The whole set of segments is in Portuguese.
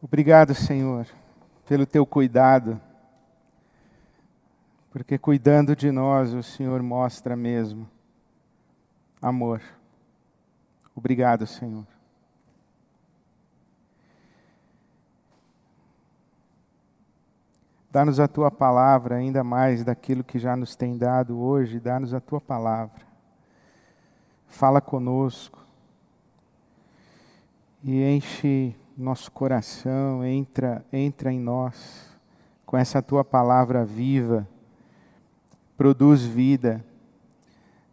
Obrigado, Senhor, pelo teu cuidado, porque cuidando de nós o Senhor mostra mesmo amor. Obrigado, Senhor. Dá-nos a tua palavra, ainda mais daquilo que já nos tem dado hoje, dá-nos a tua palavra. Fala conosco e enche nosso coração, entra, entra em nós com essa tua palavra viva, produz vida,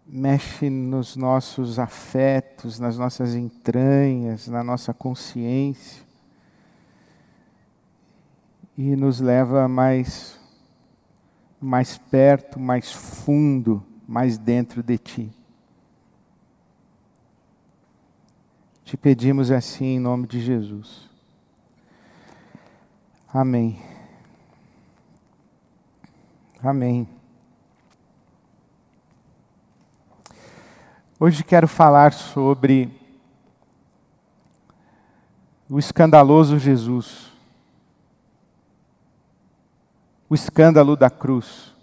mexe nos nossos afetos, nas nossas entranhas, na nossa consciência e nos leva mais mais perto, mais fundo, mais dentro de ti. Te pedimos assim em nome de Jesus. Amém. Amém. Hoje quero falar sobre o escandaloso Jesus o escândalo da cruz.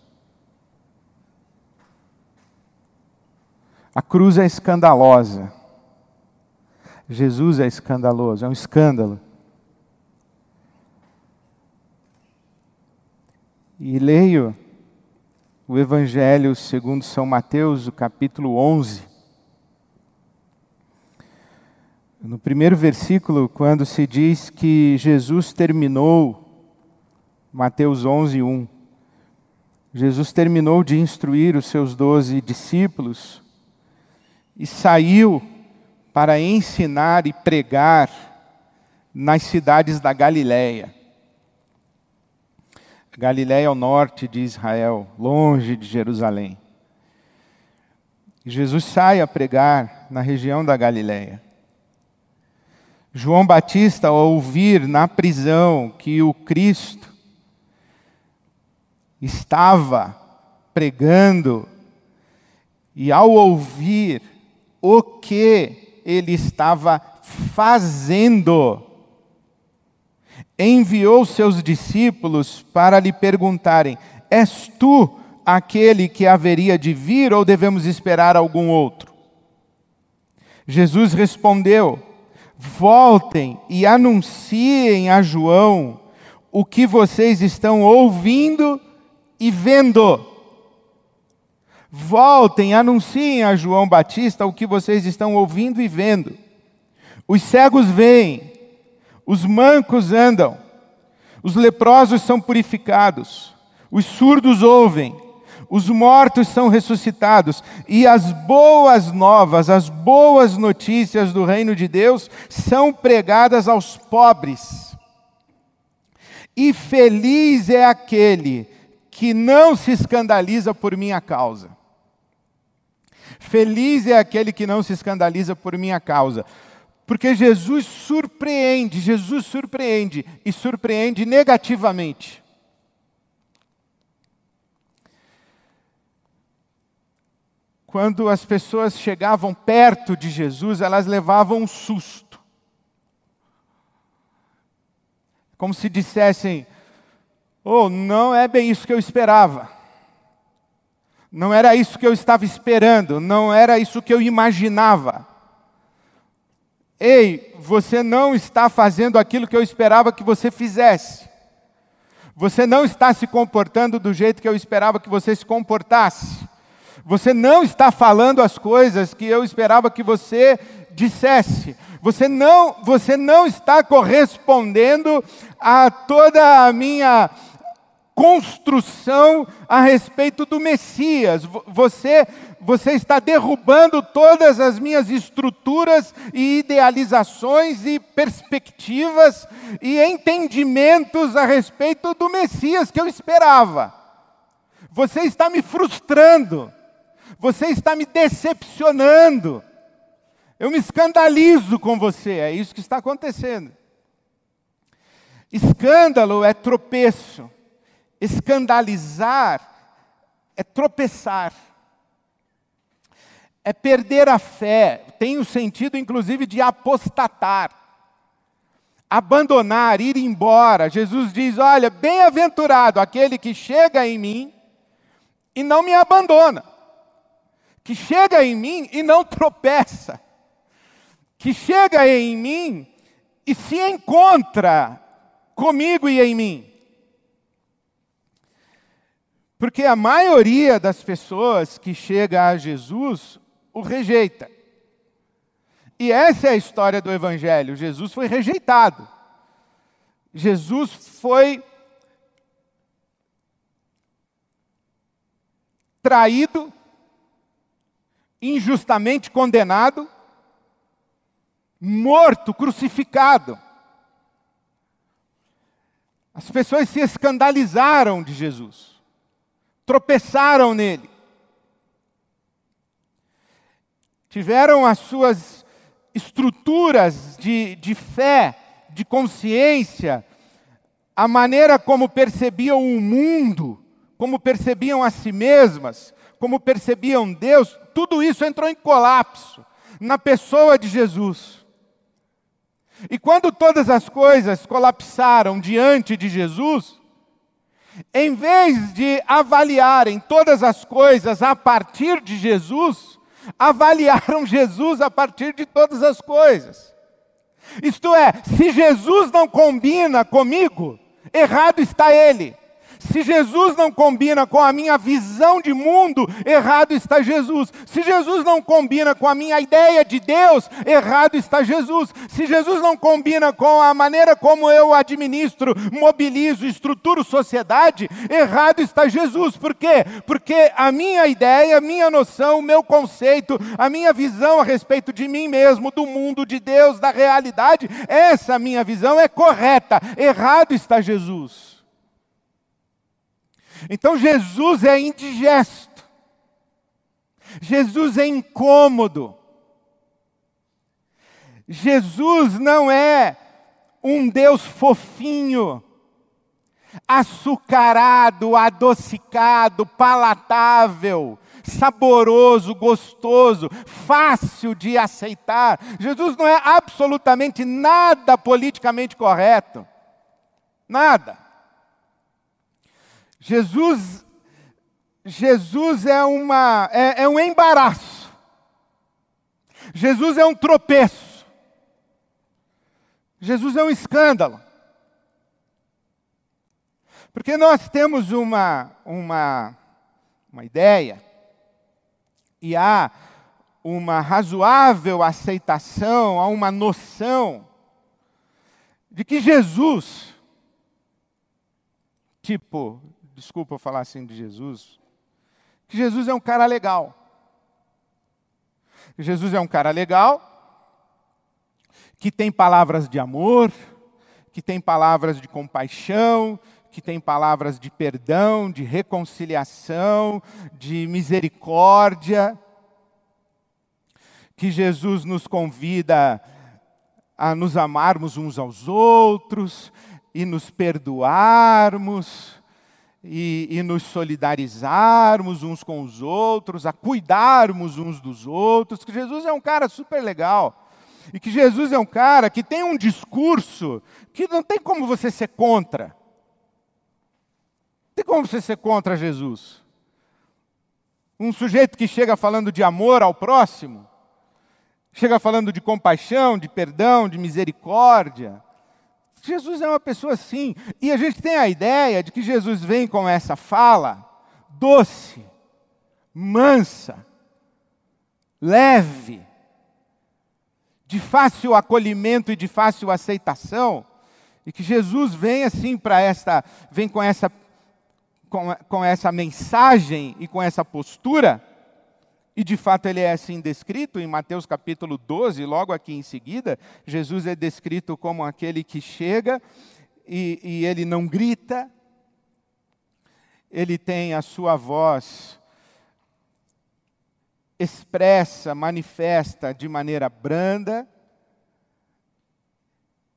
A cruz é escandalosa. Jesus é escandaloso, é um escândalo. E leio o Evangelho segundo São Mateus, o capítulo 11. No primeiro versículo, quando se diz que Jesus terminou Mateus 11, 1. Jesus terminou de instruir os seus doze discípulos e saiu para ensinar e pregar nas cidades da Galiléia. Galiléia ao norte de Israel, longe de Jerusalém. Jesus sai a pregar na região da Galiléia. João Batista, ao ouvir na prisão que o Cristo estava pregando e ao ouvir o que ele estava fazendo, enviou seus discípulos para lhe perguntarem: És tu aquele que haveria de vir ou devemos esperar algum outro? Jesus respondeu: Voltem e anunciem a João o que vocês estão ouvindo e vendo. Voltem, anunciem a João Batista o que vocês estão ouvindo e vendo. Os cegos veem, os mancos andam, os leprosos são purificados, os surdos ouvem, os mortos são ressuscitados, e as boas novas, as boas notícias do reino de Deus são pregadas aos pobres. E feliz é aquele que não se escandaliza por minha causa. Feliz é aquele que não se escandaliza por minha causa. Porque Jesus surpreende, Jesus surpreende e surpreende negativamente. Quando as pessoas chegavam perto de Jesus, elas levavam um susto. Como se dissessem: oh, não é bem isso que eu esperava. Não era isso que eu estava esperando, não era isso que eu imaginava. Ei, você não está fazendo aquilo que eu esperava que você fizesse. Você não está se comportando do jeito que eu esperava que você se comportasse. Você não está falando as coisas que eu esperava que você dissesse. Você não, você não está correspondendo a toda a minha construção a respeito do Messias. Você, você está derrubando todas as minhas estruturas e idealizações e perspectivas e entendimentos a respeito do Messias que eu esperava. Você está me frustrando. Você está me decepcionando. Eu me escandalizo com você. É isso que está acontecendo. Escândalo é tropeço. Escandalizar é tropeçar, é perder a fé, tem o sentido inclusive de apostatar. abandonar, ir embora. Jesus diz: Olha, bem-aventurado aquele que chega em mim e não me abandona, que chega em mim e não tropeça, que chega em mim e se encontra comigo e em mim. Porque a maioria das pessoas que chega a Jesus o rejeita. E essa é a história do Evangelho. Jesus foi rejeitado. Jesus foi traído, injustamente condenado, morto, crucificado. As pessoas se escandalizaram de Jesus, tropeçaram nele, tiveram as suas estruturas de, de fé, de consciência, a maneira como percebiam o mundo, como percebiam a si mesmas, como percebiam Deus, tudo isso entrou em colapso na pessoa de Jesus. E quando todas as coisas colapsaram diante de Jesus, em vez de avaliarem todas as coisas a partir de Jesus, avaliaram Jesus a partir de todas as coisas. Isto é, se Jesus não combina comigo, errado está ele. Se Jesus não combina com a minha visão de mundo, errado está Jesus. Se Jesus não combina com a minha ideia de Deus, errado está Jesus. Se Jesus não combina com a maneira como eu administro, mobilizo, estruturo sociedade, errado está Jesus. Por quê? Porque a minha ideia, a minha noção, o meu conceito, a minha visão a respeito de mim mesmo, do mundo, de Deus, da realidade, essa minha visão é correta. Errado está Jesus. Então Jesus é indigesto. Jesus é incômodo. Jesus não é um Deus fofinho, açucarado, adocicado, palatável, saboroso, gostoso, fácil de aceitar. Jesus não é absolutamente nada politicamente correto. Nada. Jesus, Jesus é, uma, é, é um embaraço. Jesus é um tropeço. Jesus é um escândalo. Porque nós temos uma, uma, uma ideia, e há uma razoável aceitação, há uma noção de que Jesus, tipo desculpa falar assim de Jesus, que Jesus é um cara legal. Jesus é um cara legal, que tem palavras de amor, que tem palavras de compaixão, que tem palavras de perdão, de reconciliação, de misericórdia. Que Jesus nos convida a nos amarmos uns aos outros e nos perdoarmos e, e, nos solidarizarmos uns com os outros, a cuidarmos uns dos outros, que Jesus é um cara super legal. E que Jesus é um cara que tem um discurso que não tem como você ser contra. Não tem como você ser contra Jesus. Um sujeito que chega falando de amor ao próximo, chega falando de compaixão, de perdão, de misericórdia, Jesus é uma pessoa assim. E a gente tem a ideia de que Jesus vem com essa fala doce, mansa, leve, de fácil acolhimento e de fácil aceitação, e que Jesus vem assim para esta, vem com essa com, com essa mensagem e com essa postura e de fato ele é assim descrito em Mateus capítulo 12, logo aqui em seguida, Jesus é descrito como aquele que chega e, e ele não grita, ele tem a sua voz expressa, manifesta de maneira branda,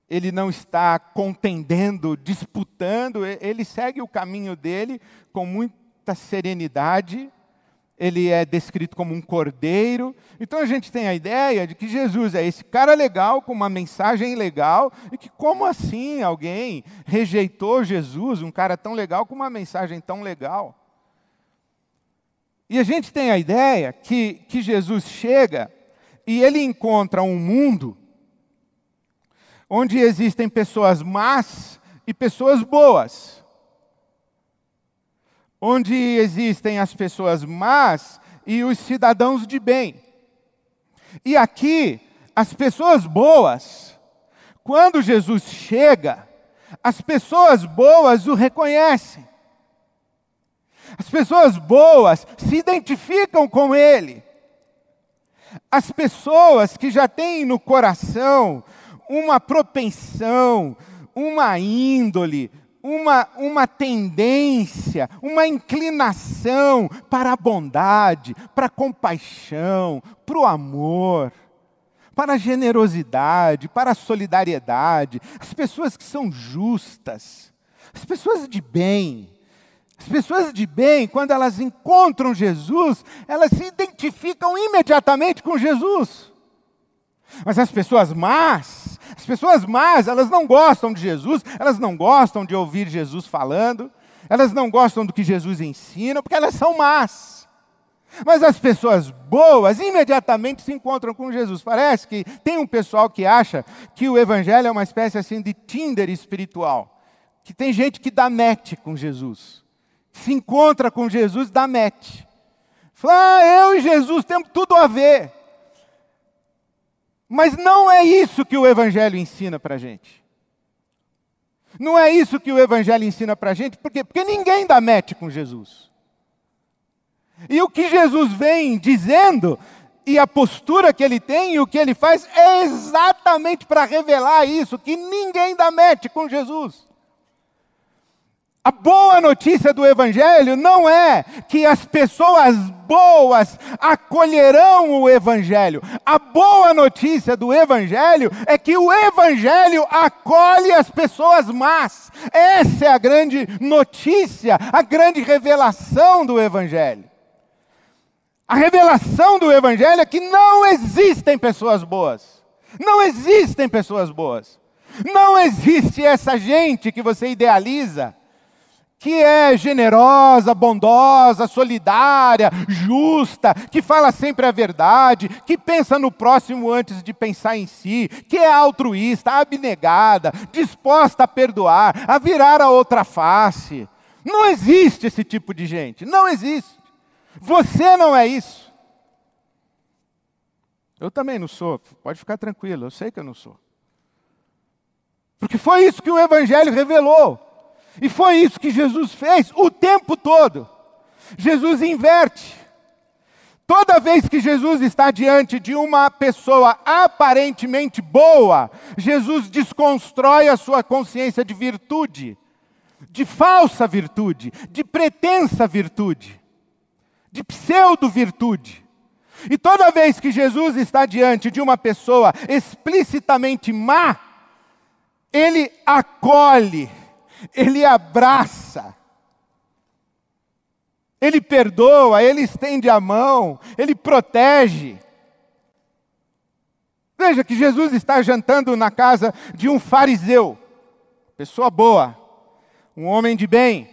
ele não está contendendo, disputando, ele segue o caminho dele com muita serenidade ele é descrito como um cordeiro. Então a gente tem a ideia de que Jesus é esse cara legal, com uma mensagem legal, e que como assim alguém rejeitou Jesus, um cara tão legal, com uma mensagem tão legal? E a gente tem a ideia que, que Jesus chega e ele encontra um mundo onde existem pessoas más e pessoas boas onde existem as pessoas más e os cidadãos de bem. E aqui, as pessoas boas, quando Jesus chega, as pessoas boas o reconhecem. As pessoas boas se identificam com ele. As pessoas que já têm no coração uma propensão, uma índole, uma, uma tendência, uma inclinação para a bondade, para a compaixão, para o amor, para a generosidade, para a solidariedade. As pessoas que são justas, as pessoas de bem. As pessoas de bem, quando elas encontram Jesus, elas se identificam imediatamente com Jesus. Mas as pessoas más, as pessoas más, elas não gostam de Jesus, elas não gostam de ouvir Jesus falando, elas não gostam do que Jesus ensina, porque elas são más. Mas as pessoas boas imediatamente se encontram com Jesus. Parece que tem um pessoal que acha que o evangelho é uma espécie assim de Tinder espiritual, que tem gente que dá match com Jesus. Se encontra com Jesus, dá match. Fala, ah, eu e Jesus temos tudo a ver. Mas não é isso que o Evangelho ensina para a gente. Não é isso que o Evangelho ensina para a gente, por quê? Porque ninguém dá match com Jesus. E o que Jesus vem dizendo, e a postura que ele tem, e o que ele faz, é exatamente para revelar isso, que ninguém dá match com Jesus. A boa notícia do Evangelho não é que as pessoas boas acolherão o Evangelho. A boa notícia do Evangelho é que o Evangelho acolhe as pessoas más. Essa é a grande notícia, a grande revelação do Evangelho. A revelação do Evangelho é que não existem pessoas boas. Não existem pessoas boas. Não existe essa gente que você idealiza que é generosa, bondosa, solidária, justa, que fala sempre a verdade, que pensa no próximo antes de pensar em si, que é altruísta, abnegada, disposta a perdoar, a virar a outra face. Não existe esse tipo de gente, não existe. Você não é isso. Eu também não sou, pode ficar tranquilo, eu sei que eu não sou. Porque foi isso que o Evangelho revelou. E foi isso que Jesus fez o tempo todo. Jesus inverte. Toda vez que Jesus está diante de uma pessoa aparentemente boa, Jesus desconstrói a sua consciência de virtude, de falsa virtude, de pretensa virtude, de pseudo-virtude. E toda vez que Jesus está diante de uma pessoa explicitamente má, ele acolhe ele abraça, ele perdoa, ele estende a mão, ele protege. Veja que Jesus está jantando na casa de um fariseu, pessoa boa, um homem de bem,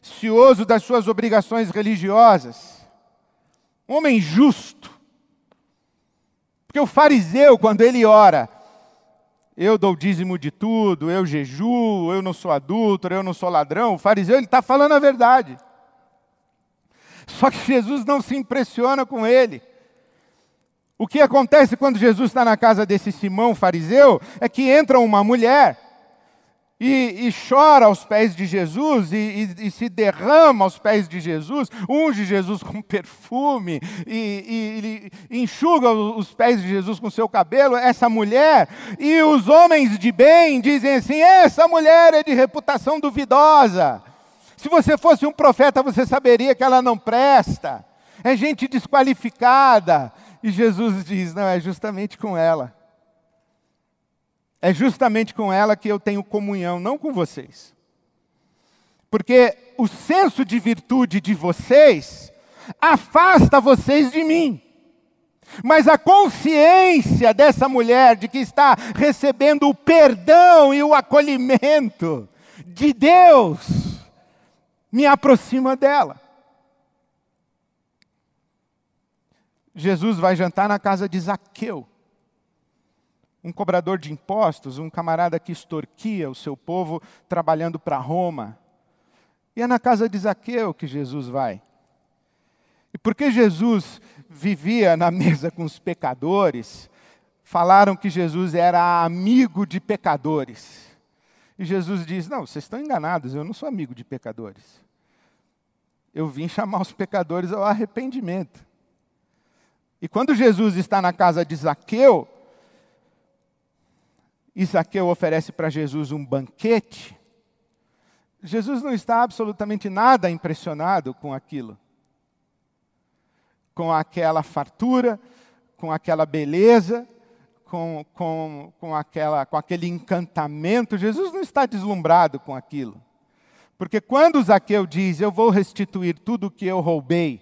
cioso das suas obrigações religiosas, um homem justo. Porque o fariseu, quando ele ora, eu dou dízimo de tudo, eu jejuo, eu não sou adúltero, eu não sou ladrão. O fariseu ele está falando a verdade. Só que Jesus não se impressiona com ele. O que acontece quando Jesus está na casa desse Simão fariseu é que entra uma mulher e, e, chora aos pés de Jesus e, e, e, se derrama aos pés de Jesus, unge Jesus com perfume e, enxuga os pés de Jesus com seu cabelo, essa mulher, e os homens de bem dizem assim: essa mulher é de reputação duvidosa. Se você fosse um profeta, você saberia que ela não presta, é gente desqualificada. E Jesus diz: não, é justamente com ela. É justamente com ela que eu tenho comunhão, não com vocês. Porque o senso de virtude de vocês afasta vocês de mim. Mas a consciência dessa mulher de que está recebendo o perdão e o acolhimento de Deus me aproxima dela. Jesus vai jantar na casa de Zaqueu, um cobrador de impostos, um camarada que extorquia o seu povo trabalhando para Roma. E é na casa de Zaqueu que Jesus vai. E porque Jesus vivia na mesa com os pecadores, falaram que Jesus era amigo de pecadores. E Jesus diz: Não, vocês estão enganados, eu não sou amigo de pecadores. Eu vim chamar os pecadores ao arrependimento. E quando Jesus está na casa de Zaqueu, e oferece para Jesus um banquete, Jesus não está absolutamente nada impressionado com aquilo com aquela fartura, com aquela beleza, com, com, com, aquela, com aquele encantamento. Jesus não está deslumbrado com aquilo. Porque quando Zaqueu diz, eu vou restituir tudo o que eu roubei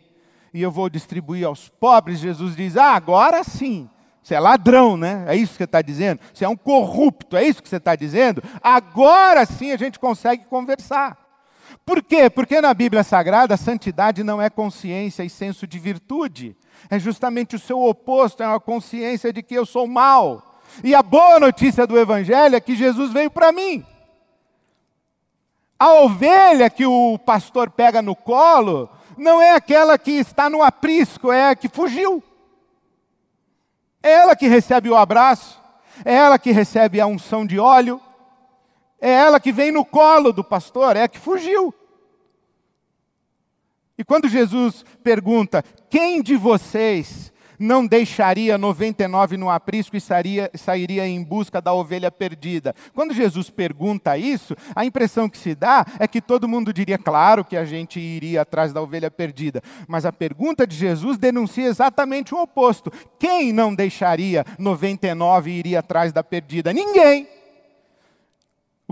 e eu vou distribuir aos pobres, Jesus diz, ah, agora sim. Você é ladrão, né? É isso que você está dizendo? Você é um corrupto, é isso que você está dizendo? Agora sim a gente consegue conversar. Por quê? Porque na Bíblia Sagrada a santidade não é consciência e senso de virtude. É justamente o seu oposto, é uma consciência de que eu sou mal. E a boa notícia do Evangelho é que Jesus veio para mim. A ovelha que o pastor pega no colo não é aquela que está no aprisco, é a que fugiu. É ela que recebe o abraço, é ela que recebe a unção de óleo, é ela que vem no colo do pastor, é a que fugiu. E quando Jesus pergunta: quem de vocês não deixaria 99 no aprisco e sairia, sairia em busca da ovelha perdida? Quando Jesus pergunta isso, a impressão que se dá é que todo mundo diria, claro que a gente iria atrás da ovelha perdida. Mas a pergunta de Jesus denuncia exatamente o oposto: quem não deixaria 99 e iria atrás da perdida? Ninguém.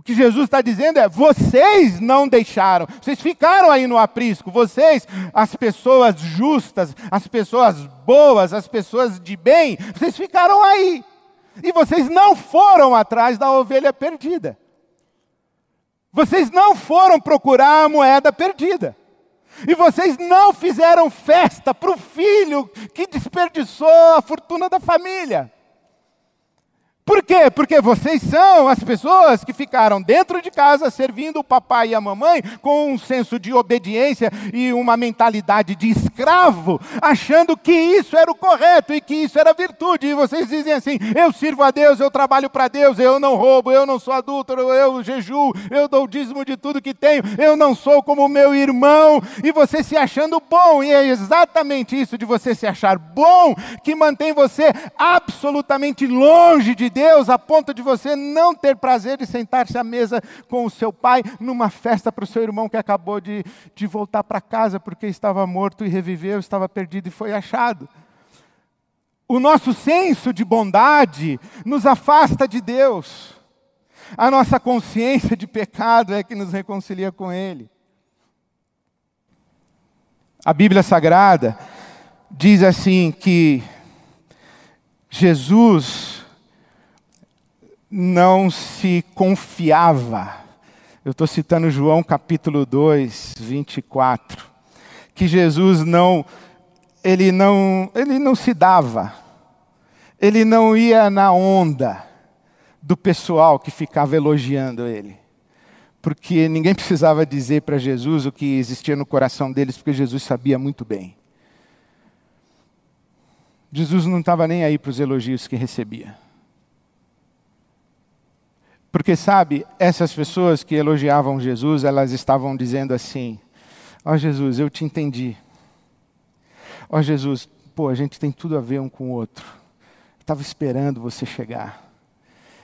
Que Jesus está dizendo é: vocês não deixaram, vocês ficaram aí no aprisco, vocês, as pessoas justas, as pessoas boas, as pessoas de bem, vocês ficaram aí. E vocês não foram atrás da ovelha perdida. Vocês não foram procurar a moeda perdida. E vocês não fizeram festa para o filho que desperdiçou a fortuna da família. Por quê? Porque vocês são as pessoas que ficaram dentro de casa servindo o papai e a mamãe com um senso de obediência e uma mentalidade de escravo, achando que isso era o correto e que isso era virtude. E vocês dizem assim: eu sirvo a Deus, eu trabalho para Deus, eu não roubo, eu não sou adúltero, eu jejuo, eu dou o dízimo de tudo que tenho, eu não sou como meu irmão. E você se achando bom, e é exatamente isso de você se achar bom que mantém você absolutamente longe de Deus a ponto de você não ter prazer de sentar-se à mesa com o seu pai numa festa para o seu irmão que acabou de, de voltar para casa porque estava morto e reviveu, estava perdido e foi achado. O nosso senso de bondade nos afasta de Deus. A nossa consciência de pecado é que nos reconcilia com Ele. A Bíblia Sagrada diz assim que Jesus não se confiava. Eu estou citando João capítulo 2, 24. Que Jesus não, ele não, ele não se dava. Ele não ia na onda do pessoal que ficava elogiando ele. Porque ninguém precisava dizer para Jesus o que existia no coração deles, porque Jesus sabia muito bem. Jesus não estava nem aí para os elogios que recebia. Porque, sabe, essas pessoas que elogiavam Jesus, elas estavam dizendo assim: Ó oh, Jesus, eu te entendi. Ó oh, Jesus, pô, a gente tem tudo a ver um com o outro. Estava esperando você chegar.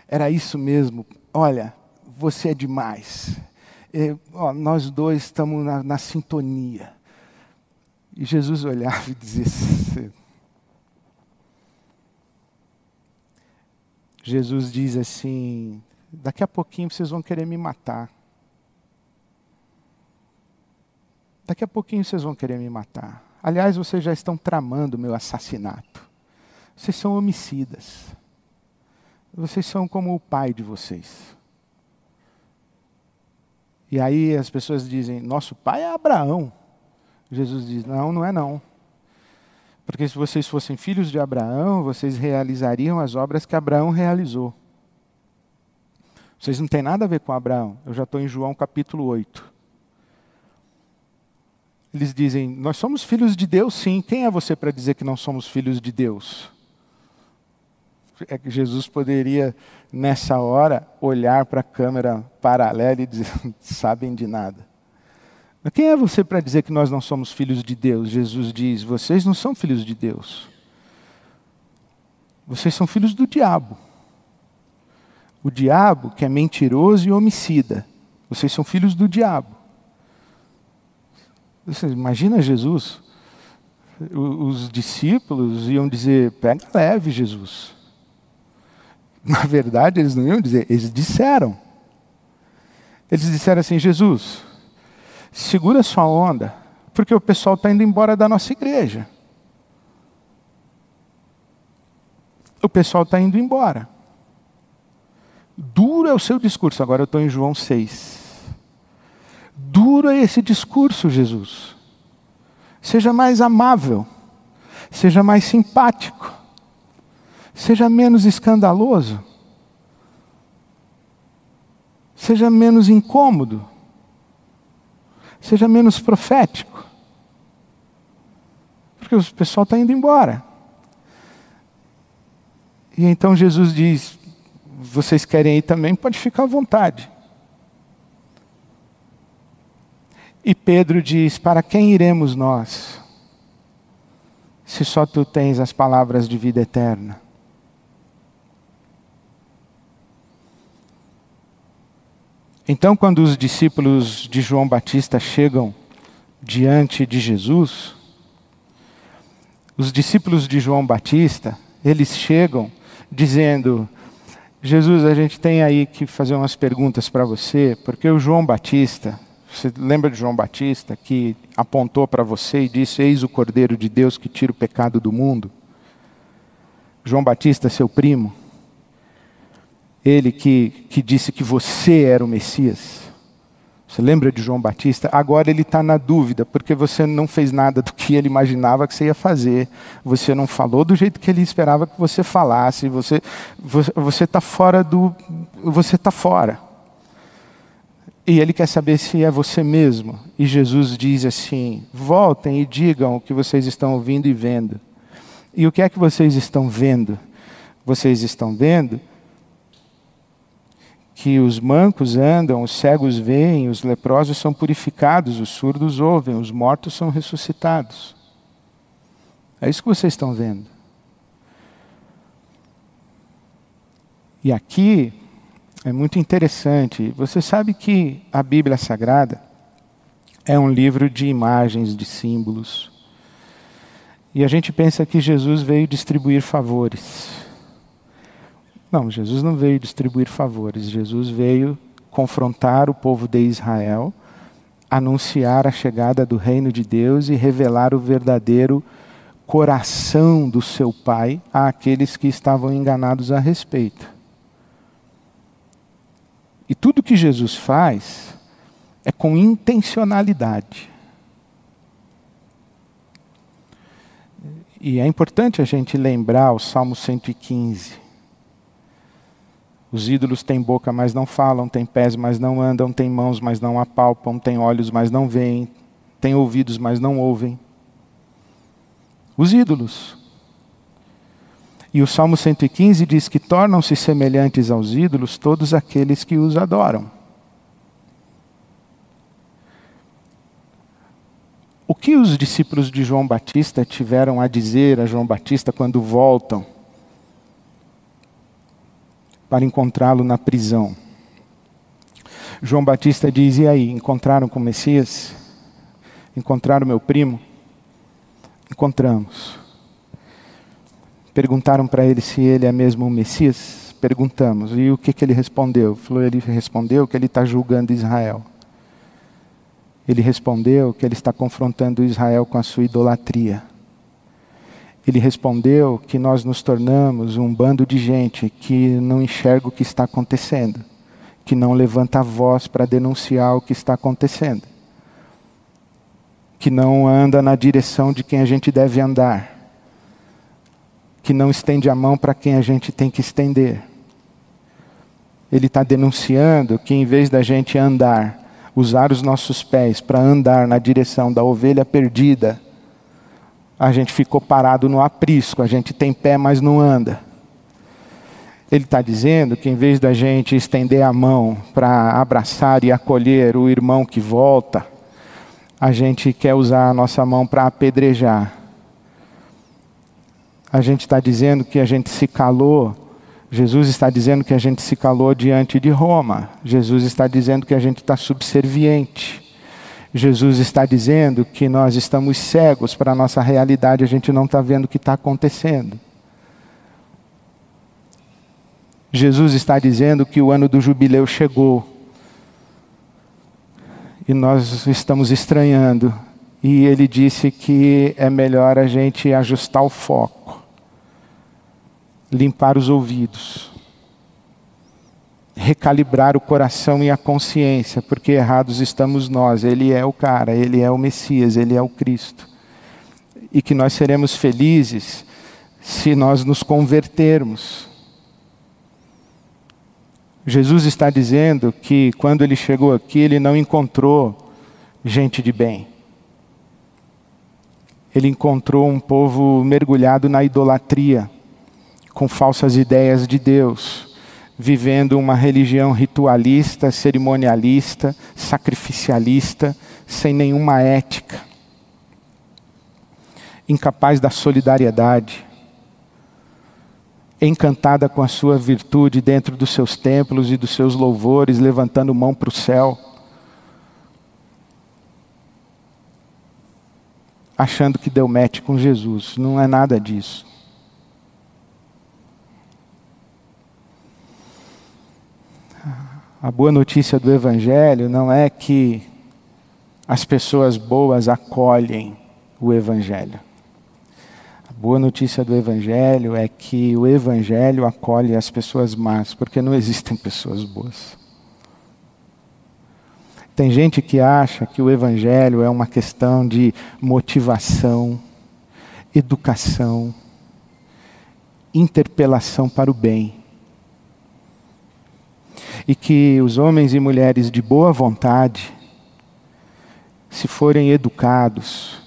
Era isso mesmo. Olha, você é demais. Ó, nós dois estamos na, na sintonia. E Jesus olhava e dizia: Jesus diz assim: Daqui a pouquinho vocês vão querer me matar. Daqui a pouquinho vocês vão querer me matar. Aliás, vocês já estão tramando meu assassinato. Vocês são homicidas. Vocês são como o pai de vocês. E aí as pessoas dizem: Nosso pai é Abraão. Jesus diz: Não, não é não. Porque se vocês fossem filhos de Abraão, vocês realizariam as obras que Abraão realizou. Vocês não têm nada a ver com Abraão. Eu já estou em João capítulo 8. Eles dizem: Nós somos filhos de Deus, sim. Quem é você para dizer que não somos filhos de Deus? É que Jesus poderia, nessa hora, olhar para a câmera paralela e dizer: Sabem de nada. Mas quem é você para dizer que nós não somos filhos de Deus? Jesus diz: Vocês não são filhos de Deus. Vocês são filhos do diabo. O diabo que é mentiroso e homicida. Vocês são filhos do diabo. Você imagina Jesus? Os discípulos iam dizer: pega leve, Jesus. Na verdade, eles não iam dizer, eles disseram. Eles disseram assim: Jesus, segura sua onda, porque o pessoal está indo embora da nossa igreja. O pessoal está indo embora. Duro é o seu discurso. Agora eu estou em João 6. Duro é esse discurso, Jesus. Seja mais amável, seja mais simpático, seja menos escandaloso, seja menos incômodo, seja menos profético. Porque o pessoal está indo embora. E então Jesus diz: vocês querem ir também, pode ficar à vontade. E Pedro diz: Para quem iremos nós, se só tu tens as palavras de vida eterna? Então, quando os discípulos de João Batista chegam diante de Jesus, os discípulos de João Batista, eles chegam dizendo: Jesus, a gente tem aí que fazer umas perguntas para você, porque o João Batista, você lembra de João Batista que apontou para você e disse: Eis o Cordeiro de Deus que tira o pecado do mundo? João Batista, seu primo, ele que, que disse que você era o Messias. Você lembra de João Batista? Agora ele está na dúvida, porque você não fez nada do que ele imaginava que você ia fazer. Você não falou do jeito que ele esperava que você falasse. Você você está fora do. Você está fora. E ele quer saber se é você mesmo. E Jesus diz assim: voltem e digam o que vocês estão ouvindo e vendo. E o que é que vocês estão vendo? Vocês estão vendo que os mancos andam, os cegos veem, os leprosos são purificados, os surdos ouvem, os mortos são ressuscitados. É isso que vocês estão vendo. E aqui é muito interessante. Você sabe que a Bíblia Sagrada é um livro de imagens, de símbolos. E a gente pensa que Jesus veio distribuir favores. Não, Jesus não veio distribuir favores. Jesus veio confrontar o povo de Israel, anunciar a chegada do reino de Deus e revelar o verdadeiro coração do seu Pai àqueles que estavam enganados a respeito. E tudo que Jesus faz é com intencionalidade. E é importante a gente lembrar o Salmo 115. Os ídolos têm boca, mas não falam, têm pés, mas não andam, têm mãos, mas não apalpam, têm olhos, mas não veem, têm ouvidos, mas não ouvem. Os ídolos. E o Salmo 115 diz que tornam-se semelhantes aos ídolos todos aqueles que os adoram. O que os discípulos de João Batista tiveram a dizer a João Batista quando voltam para encontrá-lo na prisão? João Batista diz: E aí, encontraram com o Messias? Encontraram meu primo? Encontramos. Perguntaram para ele se ele é mesmo o Messias? Perguntamos. E o que, que ele respondeu? Ele respondeu que ele está julgando Israel. Ele respondeu que ele está confrontando Israel com a sua idolatria. Ele respondeu que nós nos tornamos um bando de gente que não enxerga o que está acontecendo, que não levanta a voz para denunciar o que está acontecendo, que não anda na direção de quem a gente deve andar, que não estende a mão para quem a gente tem que estender. Ele está denunciando que em vez da gente andar, usar os nossos pés para andar na direção da ovelha perdida, a gente ficou parado no aprisco, a gente tem pé, mas não anda. Ele está dizendo que em vez da gente estender a mão para abraçar e acolher o irmão que volta, a gente quer usar a nossa mão para apedrejar. A gente está dizendo que a gente se calou. Jesus está dizendo que a gente se calou diante de Roma. Jesus está dizendo que a gente está subserviente. Jesus está dizendo que nós estamos cegos para a nossa realidade, a gente não está vendo o que está acontecendo. Jesus está dizendo que o ano do jubileu chegou e nós estamos estranhando. E ele disse que é melhor a gente ajustar o foco, limpar os ouvidos recalibrar o coração e a consciência, porque errados estamos nós. Ele é o cara, ele é o Messias, ele é o Cristo. E que nós seremos felizes se nós nos convertermos. Jesus está dizendo que quando ele chegou aqui, ele não encontrou gente de bem. Ele encontrou um povo mergulhado na idolatria, com falsas ideias de Deus vivendo uma religião ritualista, cerimonialista, sacrificialista, sem nenhuma ética, incapaz da solidariedade, encantada com a sua virtude dentro dos seus templos e dos seus louvores, levantando mão para o céu, achando que deu match com Jesus. Não é nada disso. A boa notícia do Evangelho não é que as pessoas boas acolhem o Evangelho. A boa notícia do Evangelho é que o Evangelho acolhe as pessoas más, porque não existem pessoas boas. Tem gente que acha que o Evangelho é uma questão de motivação, educação, interpelação para o bem e que os homens e mulheres de boa vontade, se forem educados,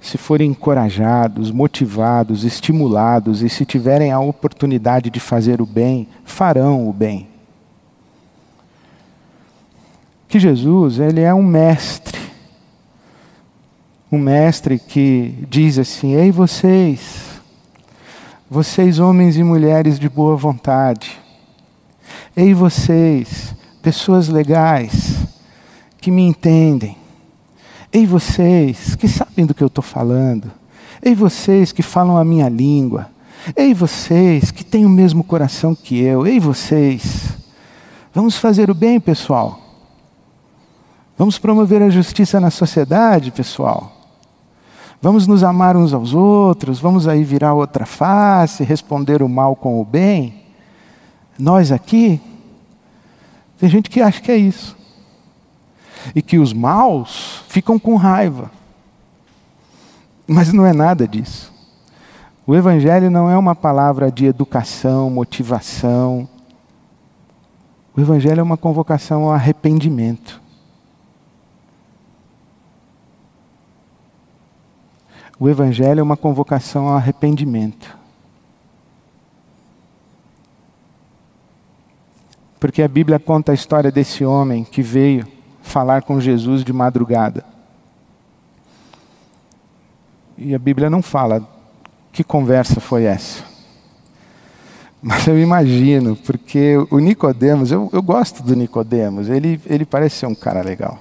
se forem encorajados, motivados, estimulados e se tiverem a oportunidade de fazer o bem, farão o bem. Que Jesus, ele é um mestre. Um mestre que diz assim: "Ei vocês, vocês homens e mulheres de boa vontade, Ei vocês, pessoas legais, que me entendem. Ei vocês, que sabem do que eu estou falando. Ei vocês que falam a minha língua. Ei vocês que têm o mesmo coração que eu. Ei vocês. Vamos fazer o bem, pessoal. Vamos promover a justiça na sociedade, pessoal. Vamos nos amar uns aos outros, vamos aí virar outra face, responder o mal com o bem. Nós aqui, tem gente que acha que é isso. E que os maus ficam com raiva. Mas não é nada disso. O Evangelho não é uma palavra de educação, motivação. O Evangelho é uma convocação ao arrependimento. O Evangelho é uma convocação ao arrependimento. Porque a Bíblia conta a história desse homem que veio falar com Jesus de madrugada. E a Bíblia não fala que conversa foi essa. Mas eu imagino, porque o Nicodemos, eu, eu gosto do Nicodemos, ele, ele parece ser um cara legal.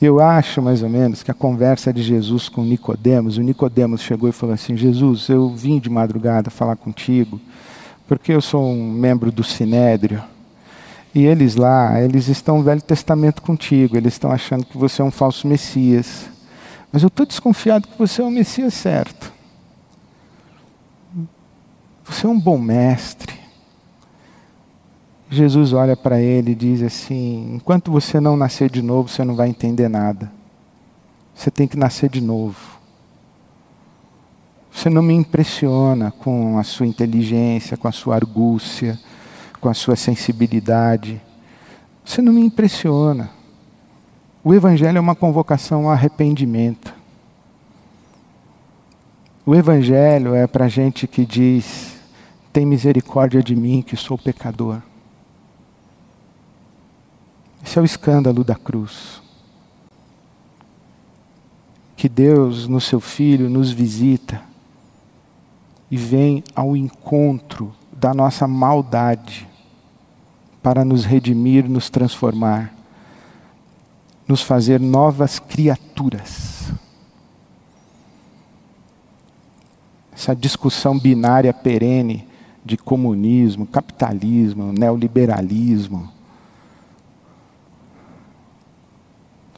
Eu acho mais ou menos que a conversa de Jesus com Nicodemos, o Nicodemos chegou e falou assim: Jesus, eu vim de madrugada falar contigo porque eu sou um membro do Sinédrio E eles lá, eles estão no Velho Testamento contigo, eles estão achando que você é um falso Messias. Mas eu estou desconfiado que você é o Messias certo. Você é um bom mestre. Jesus olha para ele e diz assim: enquanto você não nascer de novo, você não vai entender nada. Você tem que nascer de novo. Você não me impressiona com a sua inteligência, com a sua argúcia, com a sua sensibilidade. Você não me impressiona. O Evangelho é uma convocação ao arrependimento. O Evangelho é para gente que diz: tem misericórdia de mim, que sou pecador. Esse é o escândalo da cruz. Que Deus, no seu Filho, nos visita e vem ao encontro da nossa maldade para nos redimir, nos transformar, nos fazer novas criaturas. Essa discussão binária perene de comunismo, capitalismo, neoliberalismo,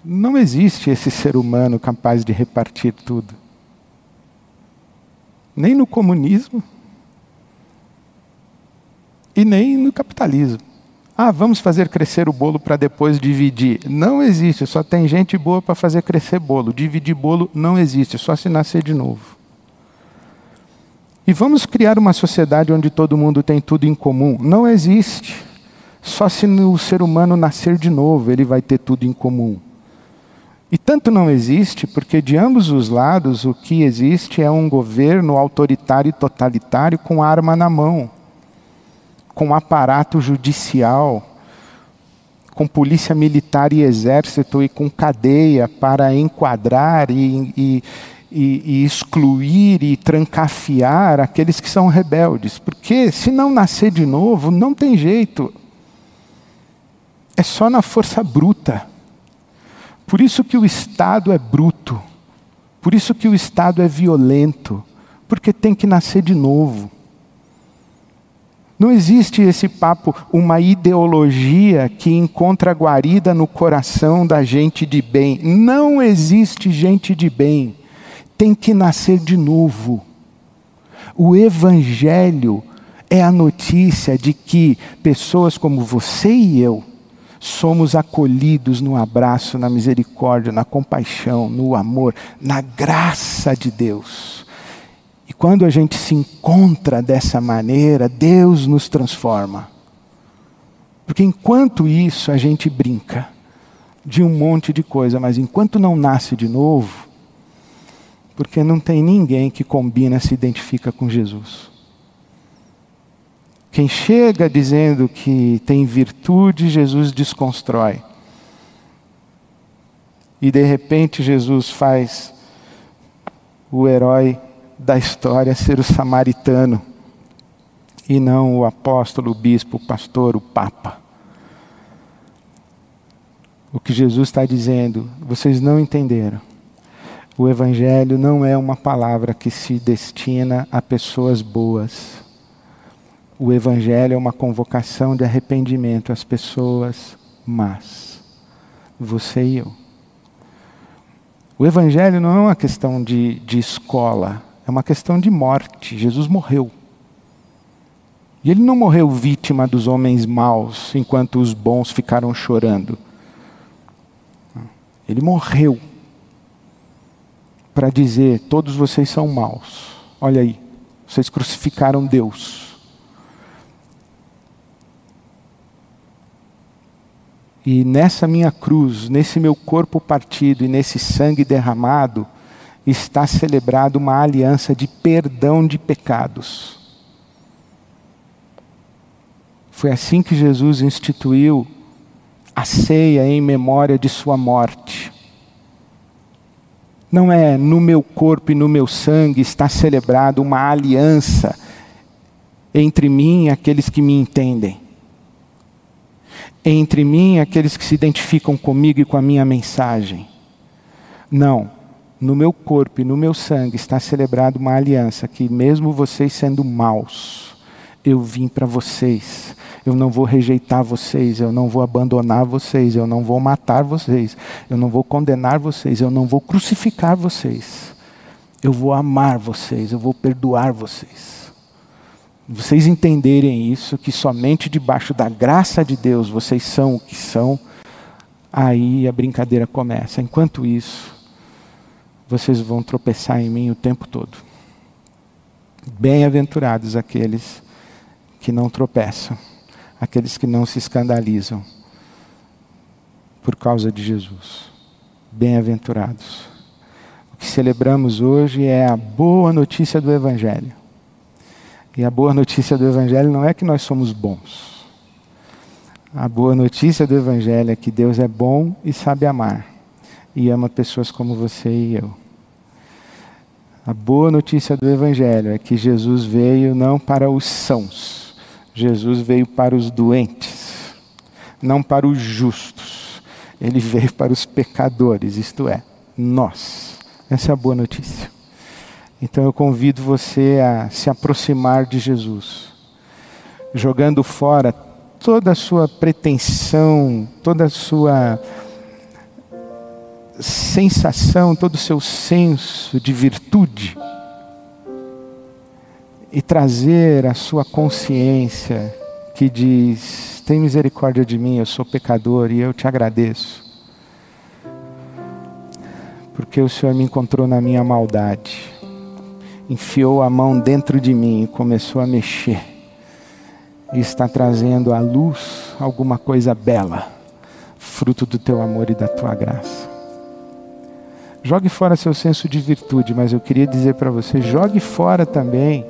Não existe esse ser humano capaz de repartir tudo. Nem no comunismo e nem no capitalismo. Ah, vamos fazer crescer o bolo para depois dividir. Não existe, só tem gente boa para fazer crescer bolo. Dividir bolo não existe, só se nascer de novo. E vamos criar uma sociedade onde todo mundo tem tudo em comum. Não existe. Só se o ser humano nascer de novo ele vai ter tudo em comum. E tanto não existe, porque de ambos os lados o que existe é um governo autoritário e totalitário com arma na mão, com aparato judicial, com polícia militar e exército e com cadeia para enquadrar e, e, e, e excluir e trancafiar aqueles que são rebeldes. Porque se não nascer de novo, não tem jeito. É só na força bruta. Por isso que o Estado é bruto, por isso que o Estado é violento, porque tem que nascer de novo. Não existe esse papo, uma ideologia que encontra guarida no coração da gente de bem. Não existe gente de bem. Tem que nascer de novo. O Evangelho é a notícia de que pessoas como você e eu, somos acolhidos no abraço, na misericórdia, na compaixão, no amor, na graça de Deus. E quando a gente se encontra dessa maneira, Deus nos transforma. Porque enquanto isso a gente brinca de um monte de coisa, mas enquanto não nasce de novo, porque não tem ninguém que combina, se identifica com Jesus. Quem chega dizendo que tem virtude, Jesus desconstrói. E de repente Jesus faz o herói da história ser o samaritano e não o apóstolo, o bispo, o pastor, o papa. O que Jesus está dizendo, vocês não entenderam. O Evangelho não é uma palavra que se destina a pessoas boas. O Evangelho é uma convocação de arrependimento às pessoas más. Você e eu. O Evangelho não é uma questão de, de escola, é uma questão de morte. Jesus morreu. E ele não morreu vítima dos homens maus, enquanto os bons ficaram chorando. Ele morreu para dizer: todos vocês são maus. Olha aí, vocês crucificaram Deus. E nessa minha cruz, nesse meu corpo partido e nesse sangue derramado, está celebrada uma aliança de perdão de pecados. Foi assim que Jesus instituiu a ceia em memória de Sua morte. Não é no meu corpo e no meu sangue está celebrada uma aliança entre mim e aqueles que me entendem entre mim e aqueles que se identificam comigo e com a minha mensagem. Não. No meu corpo e no meu sangue está celebrada uma aliança que, mesmo vocês sendo maus, eu vim para vocês. Eu não vou rejeitar vocês, eu não vou abandonar vocês, eu não vou matar vocês, eu não vou condenar vocês, eu não vou crucificar vocês. Eu vou amar vocês, eu vou perdoar vocês. Vocês entenderem isso, que somente debaixo da graça de Deus vocês são o que são, aí a brincadeira começa. Enquanto isso, vocês vão tropeçar em mim o tempo todo. Bem-aventurados aqueles que não tropeçam, aqueles que não se escandalizam por causa de Jesus. Bem-aventurados. O que celebramos hoje é a boa notícia do Evangelho. E a boa notícia do Evangelho não é que nós somos bons. A boa notícia do Evangelho é que Deus é bom e sabe amar e ama pessoas como você e eu. A boa notícia do Evangelho é que Jesus veio não para os sãos, Jesus veio para os doentes, não para os justos, ele veio para os pecadores, isto é, nós. Essa é a boa notícia. Então eu convido você a se aproximar de Jesus, jogando fora toda a sua pretensão, toda a sua sensação, todo o seu senso de virtude e trazer a sua consciência que diz: tem misericórdia de mim, eu sou pecador e eu te agradeço. Porque o Senhor me encontrou na minha maldade, enfiou a mão dentro de mim e começou a mexer, e está trazendo à luz alguma coisa bela, fruto do teu amor e da tua graça. Jogue fora seu senso de virtude, mas eu queria dizer para você: jogue fora também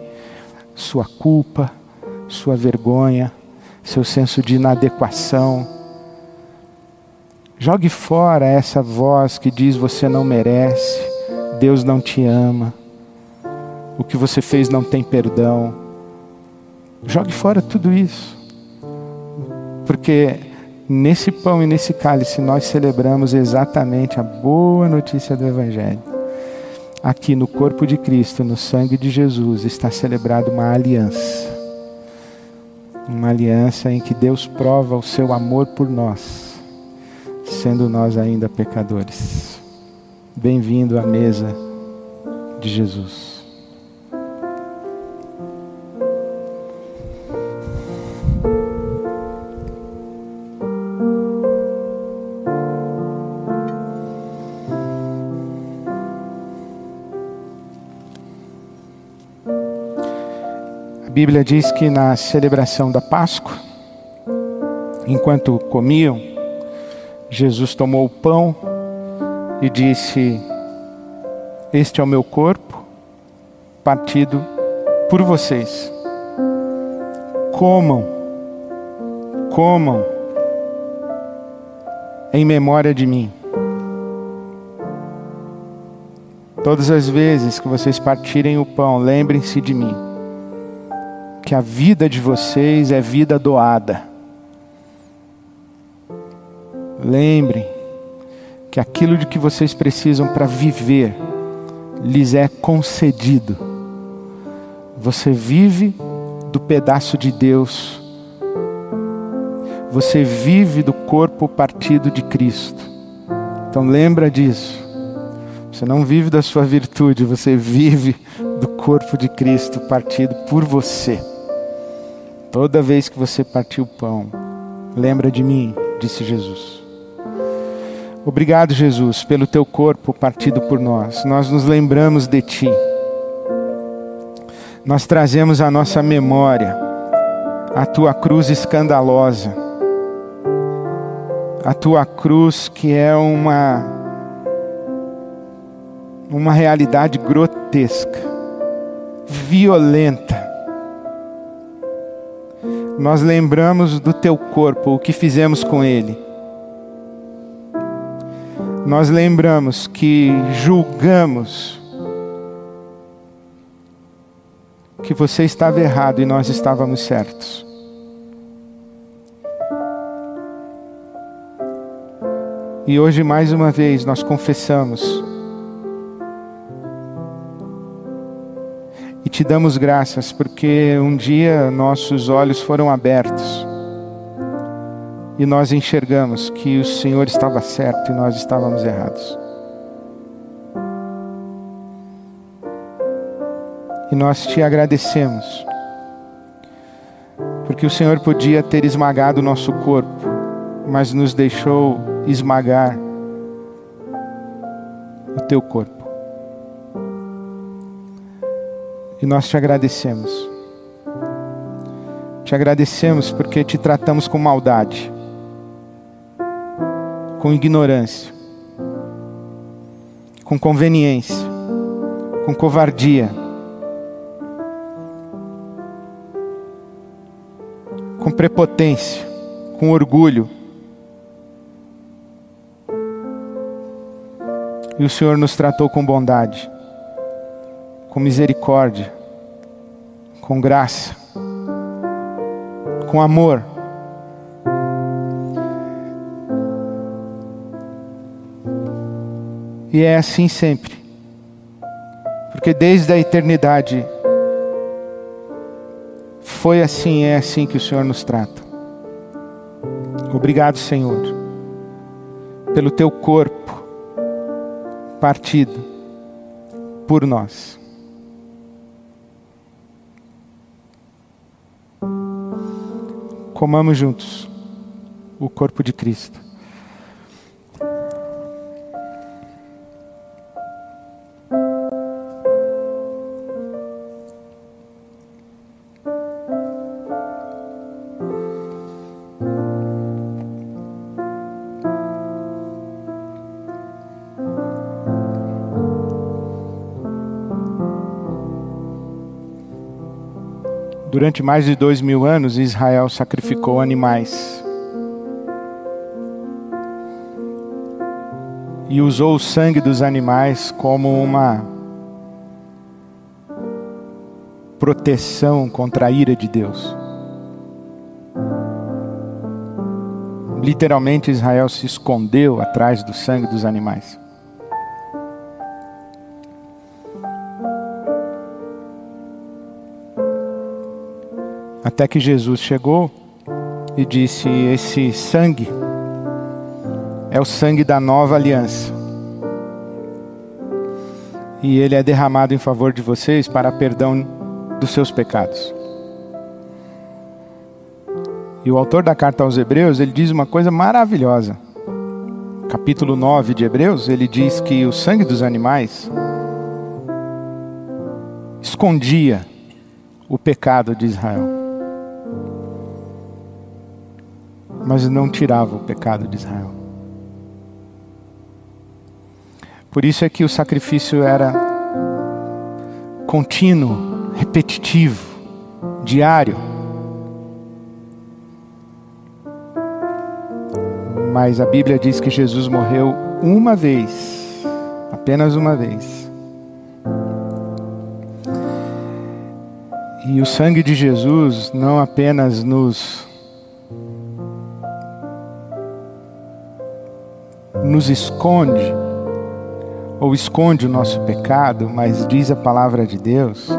sua culpa, sua vergonha, seu senso de inadequação. Jogue fora essa voz que diz você não merece, Deus não te ama, o que você fez não tem perdão. Jogue fora tudo isso, porque Nesse pão e nesse cálice nós celebramos exatamente a boa notícia do Evangelho. Aqui no corpo de Cristo, no sangue de Jesus, está celebrada uma aliança. Uma aliança em que Deus prova o seu amor por nós, sendo nós ainda pecadores. Bem-vindo à mesa de Jesus. Bíblia diz que na celebração da Páscoa, enquanto comiam, Jesus tomou o pão e disse: Este é o meu corpo, partido por vocês. Comam, comam, em memória de mim. Todas as vezes que vocês partirem o pão, lembrem-se de mim que a vida de vocês é vida doada. Lembrem que aquilo de que vocês precisam para viver lhes é concedido. Você vive do pedaço de Deus. Você vive do corpo partido de Cristo. Então lembra disso. Você não vive da sua virtude, você vive do corpo de Cristo partido por você. Toda vez que você partir o pão, lembra de mim, disse Jesus. Obrigado, Jesus, pelo teu corpo partido por nós. Nós nos lembramos de ti. Nós trazemos à nossa memória a tua cruz escandalosa. A tua cruz que é uma uma realidade grotesca, violenta nós lembramos do teu corpo, o que fizemos com ele. Nós lembramos que julgamos que você estava errado e nós estávamos certos. E hoje, mais uma vez, nós confessamos te damos graças porque um dia nossos olhos foram abertos e nós enxergamos que o Senhor estava certo e nós estávamos errados. E nós te agradecemos, porque o Senhor podia ter esmagado o nosso corpo, mas nos deixou esmagar o teu corpo. E nós te agradecemos. Te agradecemos porque te tratamos com maldade, com ignorância, com conveniência, com covardia, com prepotência, com orgulho. E o Senhor nos tratou com bondade, com misericórdia, com graça, com amor. E é assim sempre, porque desde a eternidade foi assim, é assim que o Senhor nos trata. Obrigado, Senhor, pelo teu corpo partido por nós. Comamos juntos o corpo de Cristo. Durante mais de dois mil anos, Israel sacrificou animais. E usou o sangue dos animais como uma proteção contra a ira de Deus. Literalmente, Israel se escondeu atrás do sangue dos animais. Até que Jesus chegou e disse: Esse sangue é o sangue da nova aliança. E ele é derramado em favor de vocês para perdão dos seus pecados. E o autor da carta aos Hebreus, ele diz uma coisa maravilhosa. Capítulo 9 de Hebreus, ele diz que o sangue dos animais escondia o pecado de Israel. Mas não tirava o pecado de Israel. Por isso é que o sacrifício era contínuo, repetitivo, diário. Mas a Bíblia diz que Jesus morreu uma vez, apenas uma vez. E o sangue de Jesus não apenas nos nos esconde ou esconde o nosso pecado, mas diz a palavra de Deus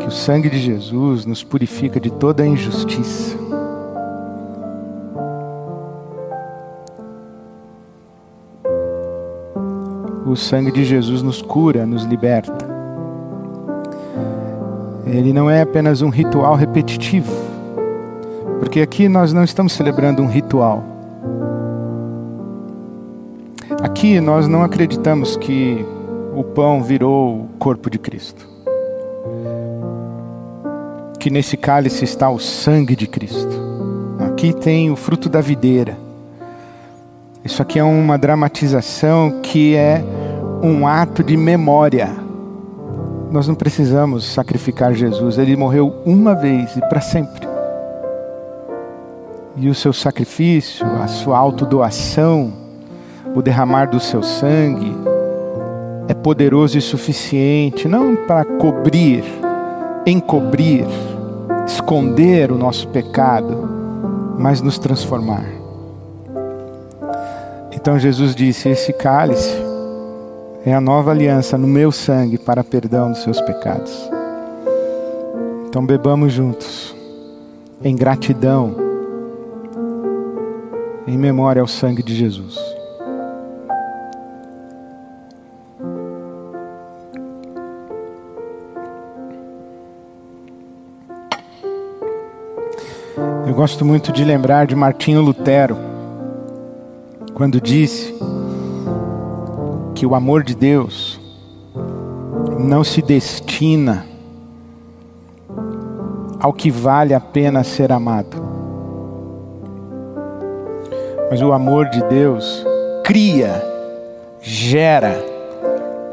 que o sangue de Jesus nos purifica de toda a injustiça. O sangue de Jesus nos cura, nos liberta. Ele não é apenas um ritual repetitivo, porque aqui nós não estamos celebrando um ritual. Aqui nós não acreditamos que o pão virou o corpo de Cristo. Que nesse cálice está o sangue de Cristo. Aqui tem o fruto da videira. Isso aqui é uma dramatização que é um ato de memória. Nós não precisamos sacrificar Jesus, ele morreu uma vez e para sempre. E o seu sacrifício, a sua autodoação, o derramar do seu sangue é poderoso e suficiente, não para cobrir, encobrir, esconder o nosso pecado, mas nos transformar. Então Jesus disse: Esse cálice é a nova aliança no meu sangue para perdão dos seus pecados. Então bebamos juntos, em gratidão em memória ao sangue de Jesus. Gosto muito de lembrar de Martinho Lutero, quando disse que o amor de Deus não se destina ao que vale a pena ser amado. Mas o amor de Deus cria, gera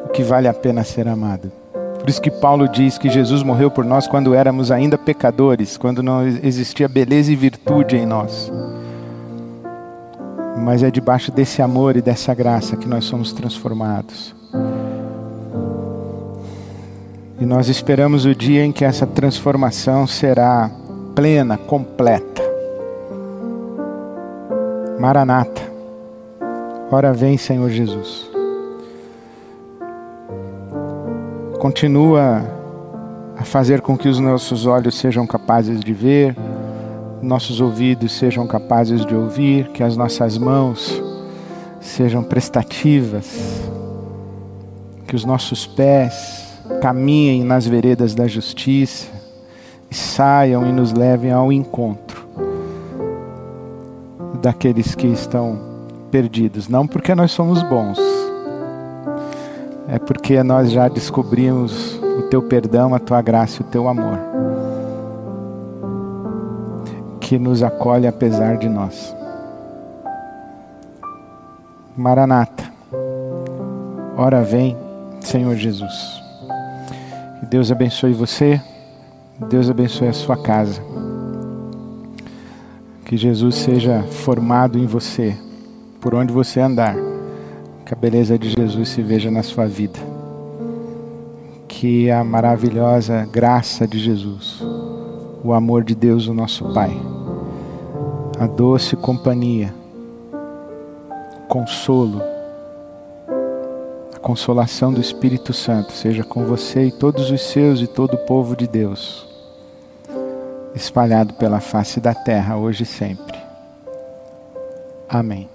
o que vale a pena ser amado. Por isso que Paulo diz que Jesus morreu por nós quando éramos ainda pecadores, quando não existia beleza e virtude em nós. Mas é debaixo desse amor e dessa graça que nós somos transformados. E nós esperamos o dia em que essa transformação será plena, completa. Maranata. Ora vem, Senhor Jesus. Continua a fazer com que os nossos olhos sejam capazes de ver, nossos ouvidos sejam capazes de ouvir, que as nossas mãos sejam prestativas, que os nossos pés caminhem nas veredas da justiça e saiam e nos levem ao encontro daqueles que estão perdidos. Não porque nós somos bons, é porque nós já descobrimos o teu perdão, a tua graça o teu amor, que nos acolhe apesar de nós. Maranata, ora vem, Senhor Jesus. Que Deus abençoe você, Deus abençoe a sua casa. Que Jesus seja formado em você, por onde você andar. Que a beleza de Jesus se veja na sua vida. Que a maravilhosa graça de Jesus, o amor de Deus, o nosso Pai, a doce companhia, consolo, consolação do Espírito Santo seja com você e todos os seus e todo o povo de Deus, espalhado pela face da terra, hoje e sempre. Amém.